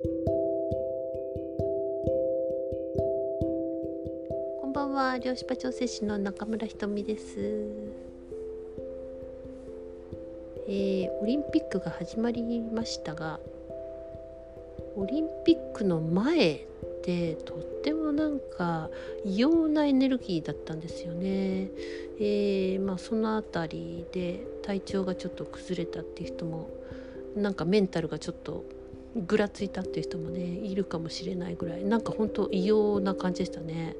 こんばんは漁師場調整士の中村ひとみですえー、オリンピックが始まりましたがオリンピックの前ってとってもなんか異様なエネルギーだったんですよね。えー、まあ、その辺りで体調がちょっと崩れたっていう人もなんかメンタルがちょっとぐらついたっていう人もねいるかもしれないぐらい。なんか本当異様な感じでしたね。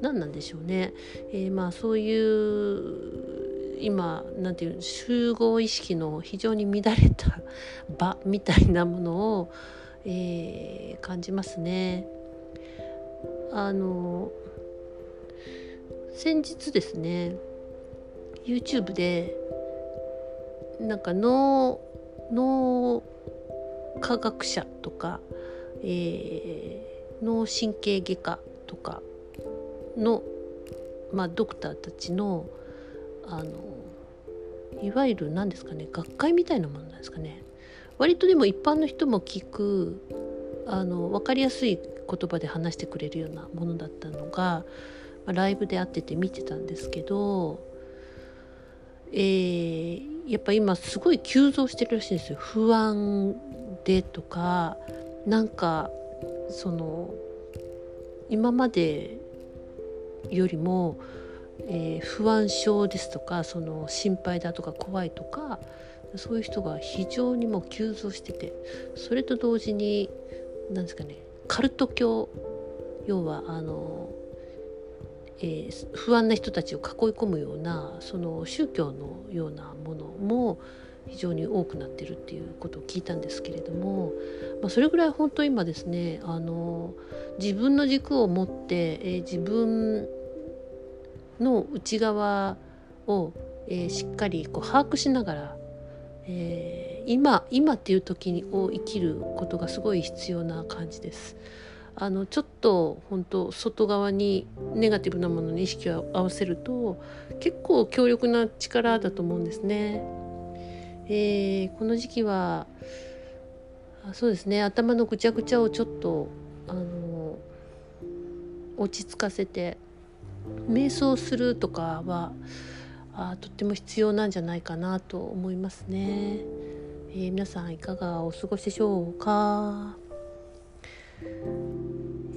何なんでしょうね、えー、まあそういう今なんていう集合意識の非常に乱れた場みたいなものを、えー、感じますね。あの先日ですね YouTube でなんか脳脳科学者とか、えー、脳神経外科とかの、まあ、ドクターたちのあのいわゆる何ですかね学会みたいなものなんですかね。割とでも一般の人も聞くあの分かりやすい言葉で話してくれるようなものだったのが、まあ、ライブで会ってて見てたんですけど、えー、やっぱ今すごい急増してるらしいんですよ。不安でとかなんかその今までよりも、えー、不安症ですとかその心配だとか怖いとかそういう人が非常にもう急増しててそれと同時に何ですかねカルト教要はあの、えー、不安な人たちを囲い込むようなその宗教のようなものも非常に多くなってるっていうことを聞いたんですけれども、まあ、それぐらい本当今ですねあの自分の軸を持って、えー、自分の内側を、えー、しっかりこう把握しながら、えー、今今っていう時を生きることがすごい必要な感じです。あのちょっと本当外側にネガティブなものに意識を合わせると結構強力な力だと思うんですね。えー、この時期はそうですね頭のぐちゃぐちゃをちょっとあの落ち着かせて瞑想するとかはあとっても必要なんじゃないかなと思いますね。えー、皆さんいかがお過ごしでしょうか、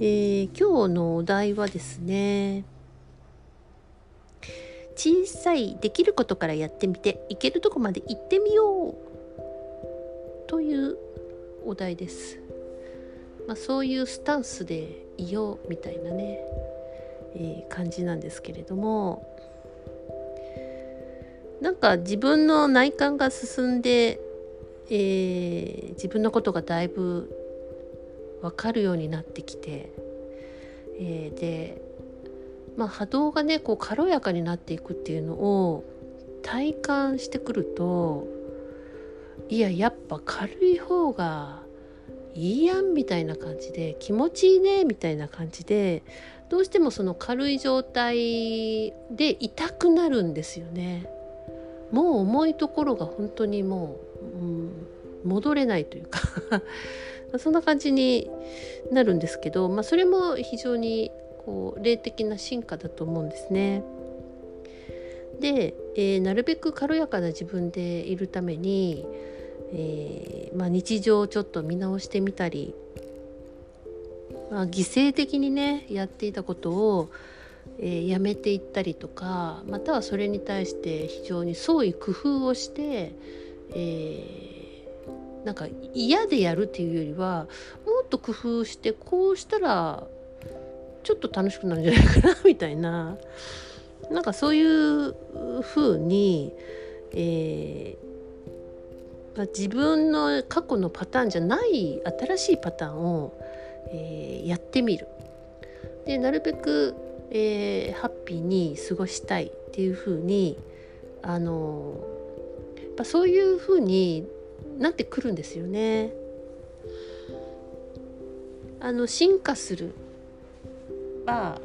えー、今日のお題はですね小さいできることからやってみていけるとこまで行ってみようというお題です。まあ、そういうスタンスでいようみたいなね、えー、感じなんですけれどもなんか自分の内観が進んで、えー、自分のことがだいぶ分かるようになってきて、えー、でまあ、波動がねこう軽やかになっていくっていうのを体感してくるといややっぱ軽い方がいいやんみたいな感じで気持ちいいねみたいな感じでどうしてもその軽い状態で痛くなるんですよね。もう重いところが本当にもう、うん、戻れないというか そんな感じになるんですけど、まあ、それも非常にこう霊的な進化だと思うんですね。で、えー、なるべく軽やかな自分でいるために、えー、まあ、日常をちょっと見直してみたり、まあ、犠牲的にねやっていたことを、えー、やめていったりとかまたはそれに対して非常に創意工夫をして、えー、なんか嫌でやるっていうよりはもっと工夫してこうしたらちょっと楽しくなるんじゃないかなみたいな なんかそういう風に、えーまあ、自分の過去のパターンじゃない新しいパターンを、えー、やってみる。でなるべく、えー、ハッピーに過ごしたいっていう風にあのやっぱそういう風になってくるんですよね。あの進化するは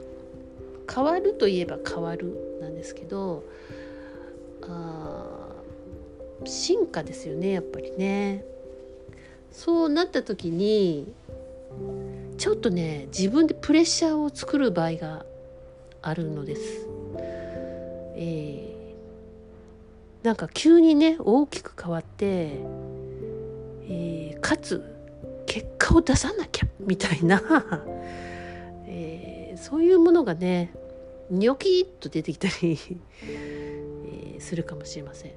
変わるといえば変わるなんですけどあ進化ですよねやっぱりね。そうなった時にちょっとね自分でプレッシャーを作る場合があるのです。えー、なんか急にね大きく変わって、えー、かつ結果を出さなきゃみたいな、そういうものがねニョキッと出てきたりえ、するかもしれません。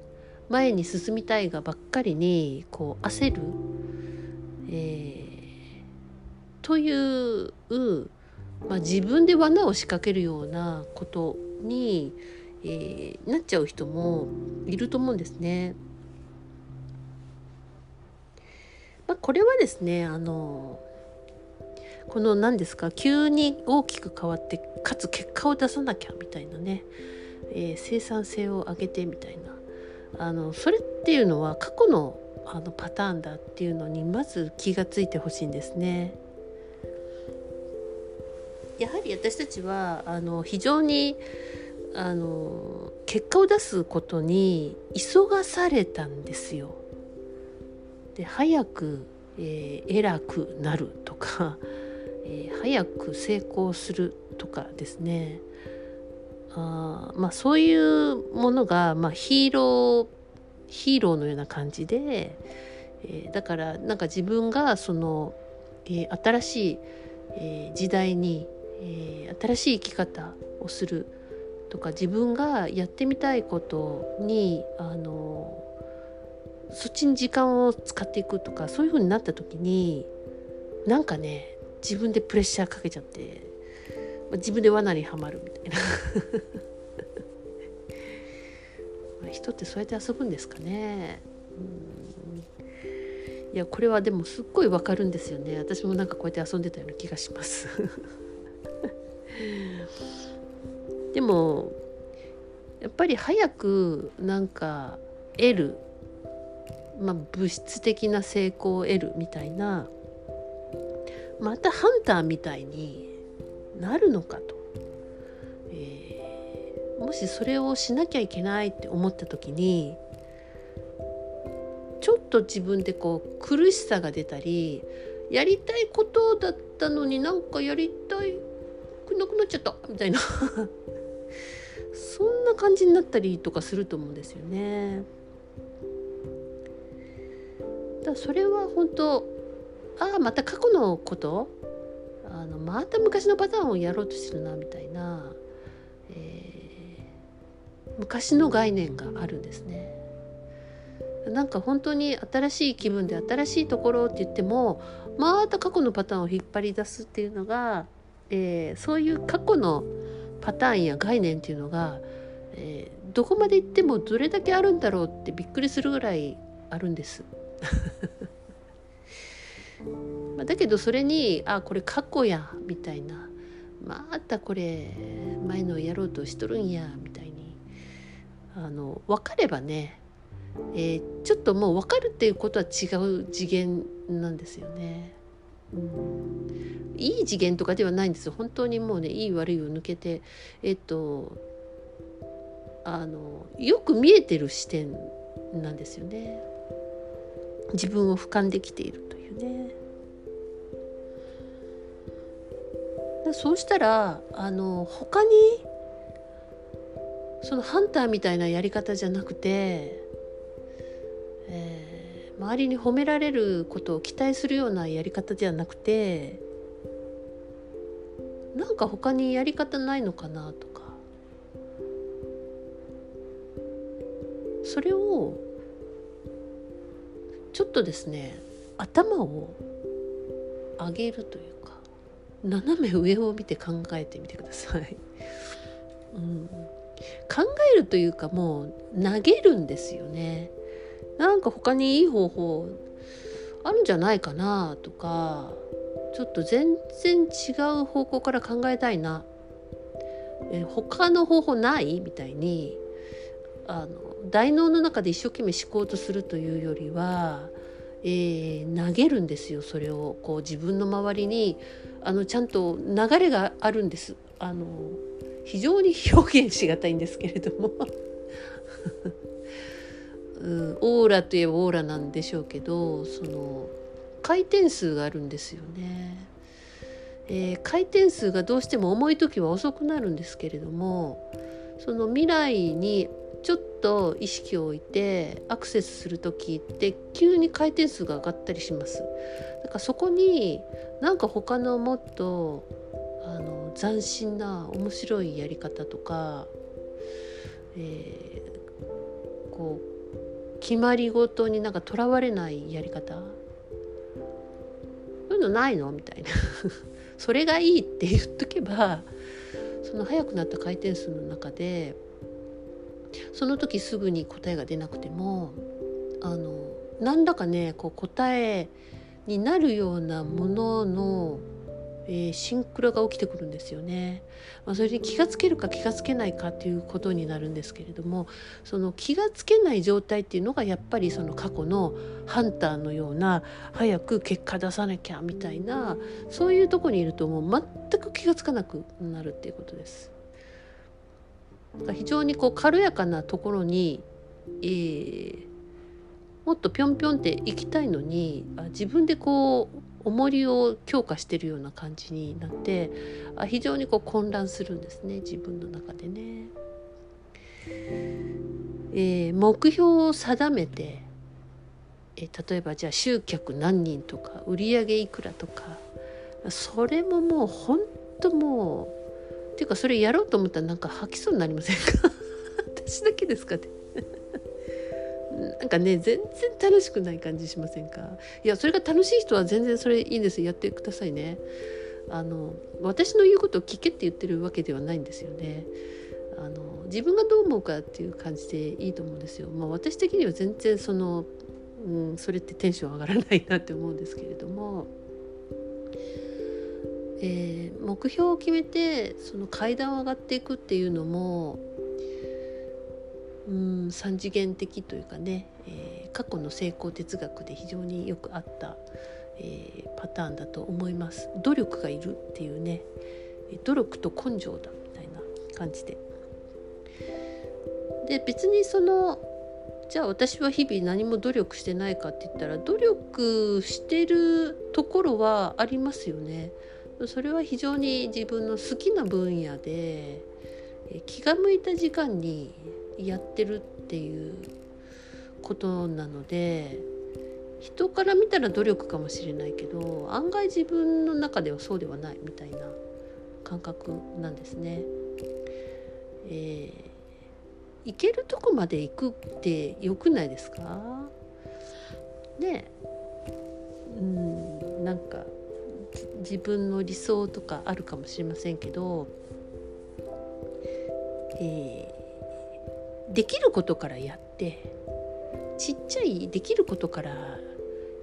前に進みたいがばっかりにこう焦る、えー、という、まあ、自分で罠を仕掛けるようなことに、えー、なっちゃう人もいると思うんですね。まあ、これはですねあのこの何ですか？急に大きく変わってかつ結果を出さなきゃみたいなね、えー、生産性を上げてみたいなあのそれっていうのは過去のあのパターンだっていうのにまず気がついてほしいんですね。やはり私たちはあの非常にあの結果を出すことに急がされたんですよ。で早く、えー、偉くなるとか、えー、早く成功するとかですね。あまあそういうものが、まあ、ヒーローヒーローのような感じで、えー、だからなんか自分がその、えー、新しい、え、時代に、え、新しい生き方をするとか自分がやってみたいことにあのそっちに時間を使っていくとかそういう風になった時になんかね自分でプレッシャーかけちゃって自分で罠にはまるみたいな。人ってそうやって遊ぶんですかね。いやこれはでもすっごいわかるんですよね。私もなんかこうやって遊んでたような気がします。でもやっぱり早くなんか得る、まあ、物質的な成功を得るみたいなまたハンターみたいになるのかと、えー、もしそれをしなきゃいけないって思った時にちょっと自分でこう苦しさが出たりやりたいことだったのになんかやりたいくなくなっちゃったみたいなそんな感じになったりとかすると思うんですよね。だそれは本当ああまた過去のこと？あのまた昔のパターンをやろうとしてるなみたいな、えー、昔の概念があるんですね。なんか本当に新しい気分で新しいところって言ってもまた過去のパターンを引っ張り出すっていうのが、えー、そういう過去のパターンや概念っていうのが、えー、どこまで行ってもどれだけあるんだろうってびっくりするぐらいあるんです。まだけどそれにあこれ過去やみたいな。またこれ前のやろうとしとるんやみたいに。あの分かればね、えー、ちょっともう分かるっていうことは違う次元なんですよね。うん、いい次元とかではないんです本当にもうねいい悪いを抜けてえっとあのよく見えてる視点なんですよね。自分を俯瞰できているというね。そうしたらあの他にそのハンターみたいなやり方じゃなくて、えー周りに褒められることを期待するようなやり方ではなくてなんか他にやり方ないのかなとか。それをちょっとですね頭を上げるというか斜め上を見て考えてみてください。うん、考えるというかもう投げるんですよね。なんか他にいい方法あるんじゃないかなとかちょっと全然違う方向から考えたいなえ他の方法ないみたいにあの大脳の中で一生懸命思考とするというよりは、えー、投げるんですよそれをこう自分の周りにあのちゃんと流れがあるんです。あの非常に表現しがたいんですけれども うん、オーラといえばオーラなんでしょうけどその回転数があるんですよね。えー、回転数がどうしても重い時は遅くなるんですけれどもその未来にちょっと意識を置いてアクセスする時って急に回転数が上がったりします。だからそこになんか他のもっとあの斬新な面白いやり方とか、えー、こう決まりごとになんかとらわれないやり方。そういうのないの？みたいな。それがいいって言っとけばその速くなった回転数の中でその時すぐに答えが出なくてもあの何らかねこう答えになるようなもののえー、シンクロが起きてくるんですよね。まあ、それに気がつけるか気がつけないかっていうことになるんですけれどもその気がつけない状態っていうのがやっぱりその過去のハンターのような早く結果出さなきゃみたいなそういうとこにいるともう全く気がつかなくなるっていうことです。非常にこう軽やかなところに、えー、もっとぴょんぴょんって行きたいのに自分でこう重りを強化してるような感じになって非常にこう混乱するんですね自分の中でね。えー、目標を定めて、えー、例えばじゃあ集客何人とか売り上げいくらとかそれももう本当もうていうかそれやろうと思ったらなんか吐きそうになりませんか？私だけですかね。なんかね全然楽しくない感じしませんか？いやそれが楽しい人は全然それいいんです。やってくださいね。あの私の言うことを聞けって言ってるわけではないんですよね。あの自分がどう思うかっていう感じでいいと思うんですよ。まあ私的には全然その、うん、それってテンション上がらないなって思うんですけれども。えー、目標を決めてその階段を上がっていくっていうのもうん3次元的というかね、えー、過去の成功哲学で非常によくあった、えー、パターンだと思います。努力がいるっていうね努力と根性だみたいな感じで。で別にそのじゃあ私は日々何も努力してないかって言ったら努力してるところはありますよね。それは非常に自分の好きな分野で気が向いた時間にやってるっていうことなので人から見たら努力かもしれないけど案外自分の中ではそうではないみたいな感覚なんですね。えー、行けるとこまで行くってよくないですか？ねうんなんか自分の理想とかあるかもしれませんけど、えできることからやってちっちゃいできることから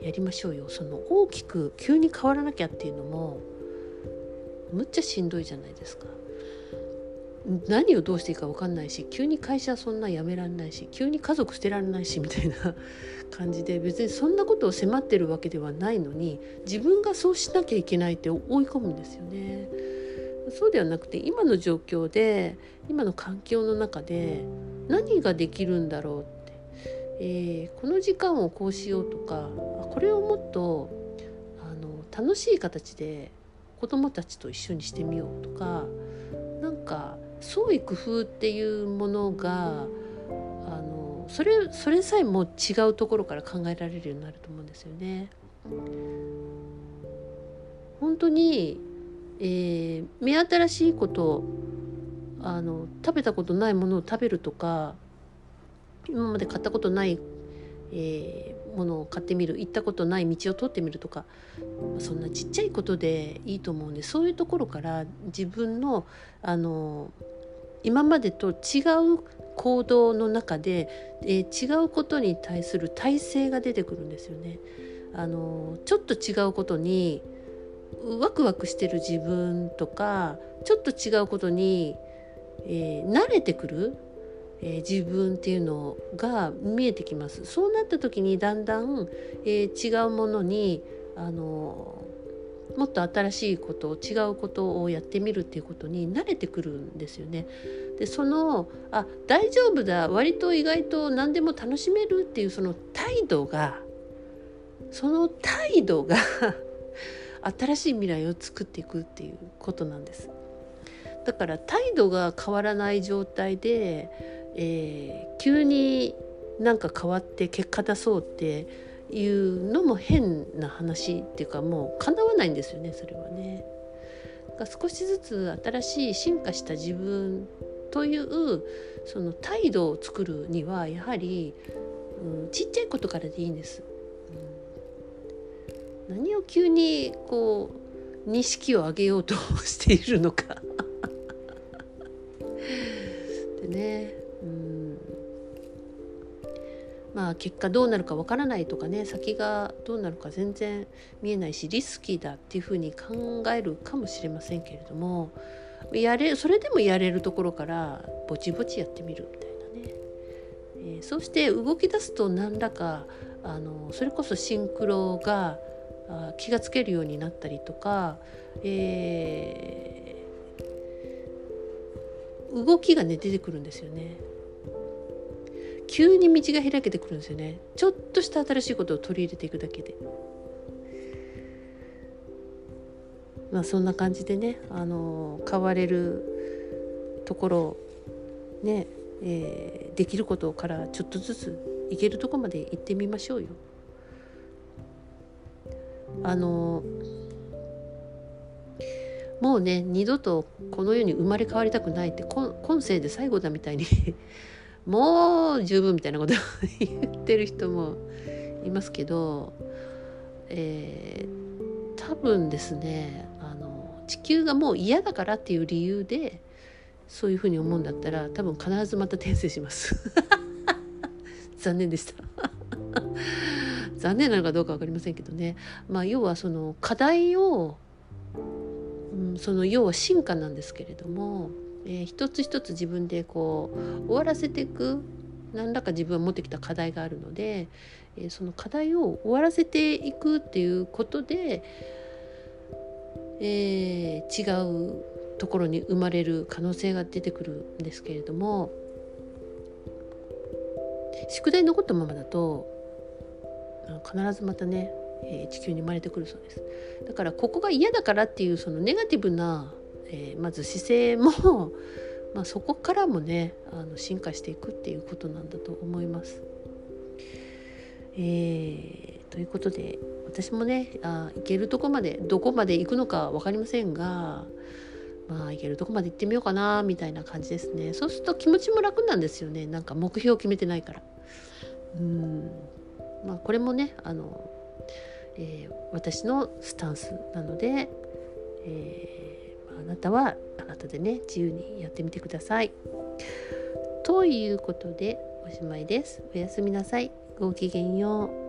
やりましょうよその大きく急に変わらなきゃっていうのもむっちゃしんどいじゃないですか。何をどうしていいか分かんないし急に会社そんな辞められないし急に家族捨てられないしみたいな 感じで別にそんなことを迫ってるわけではないのに自分がそうしなきゃいけないって追い込むんですよね。そうではなくて今の状況で今の環境の中で何ができるんだろうって、えー、この時間をこうしようとかこれをもっとあの楽しい形で子どもたちと一緒にしてみようとかなんか創意工夫っていうものがあのそれそれさえも違うところから考えられるようになると思うんですよね。本当に、えー、目新しいことあの食べたことないものを食べるとか今まで買ったことない、えー、ものを買ってみる行ったことない道を通ってみるとかそんなちっちゃいことでいいと思うんでそういうところから自分のあの今までと違う行動の中で、えー、違うことに対する体制が出てくるんですよね。あのちょっと違うことにワクワクしてる自分とかちょっと違うことにえー、慣れてくる、えー、自分っていうのが見えてきますそうなった時にだんだん、えー、違うものにあのもっと新しいこと違うことをやってみるっていうことに慣れてくるんですよね。でそのあ大丈夫だ割と意外と何でも楽しめるっていうその態度がその態度が 新しい未来を作っていくっていうことなんですだから態度が変わらない状態で、えー、急になんか変わって結果出そうっていうのも変な話っていうかもう叶わないんですよねそれはね。少しずつ新しい進化した自分というその態度を作るにはやはり、うん、ちっちゃいことからでいいんです。うん、何を急にこう錦を上げようと しているのか でね、まあ結果どうなるかわからないとかね先がどうなるか全然見えないしリスキーだっていうふうに考えるかもしれませんけれどもやれそれでもやれるところからぼちぼちやってみるみたいなね、えー、そうして動き出すと何らかあのそれこそシンクロがあ気がつけるようになったりとか、えー、動きがね出てくるんですよね。急に道が開けてくるんですよねちょっとした新しいことを取り入れていくだけで。まあ、そんな感じでねあの変われるところね、えー、できることからちょっとずついけるとこまで行ってみましょうよ。あのもうね二度とこの世に生まれ変わりたくないって今世で最後だみたいにもう十分みたいなことを言ってる人もいますけど、えー、多分ですねあの地球がもう嫌だからっていう理由でそういうふうに思うんだったら多分必ずまた転生します。残念でした。残念なのかどうか分かりませんけどね。まあ要はその課題を、うん、その要は進化なんですけれども、えー、一つ一つ自分でこう終わらせていく何らか自分は持ってきた課題があるので、えー、その課題を終わらせていくっていうことでえー、違うところに生まれる可能性が出てくるんですけれども宿題残ったままだと必ずまたね、えー、地球に生まれてくるそうです。だからここが嫌だからっていうそのネガティブな、えー、まず姿勢も まあ、そこからもねあの進化していくっていうことなんだと思います。えー、ということで私もねあ行けるとこまでどこまで行くのか分かりませんがまあ行けるとこまで行ってみようかなみたいな感じですね。そうすると気持ちも楽なんですよね。なんか目標を決めてないから。うん。まあこれもねあの、えー、私のスタンスなので、えー、あなたはあなたでね自由にやってみてください。ということでおしまいです。おやすみなさい。ごきげんよう。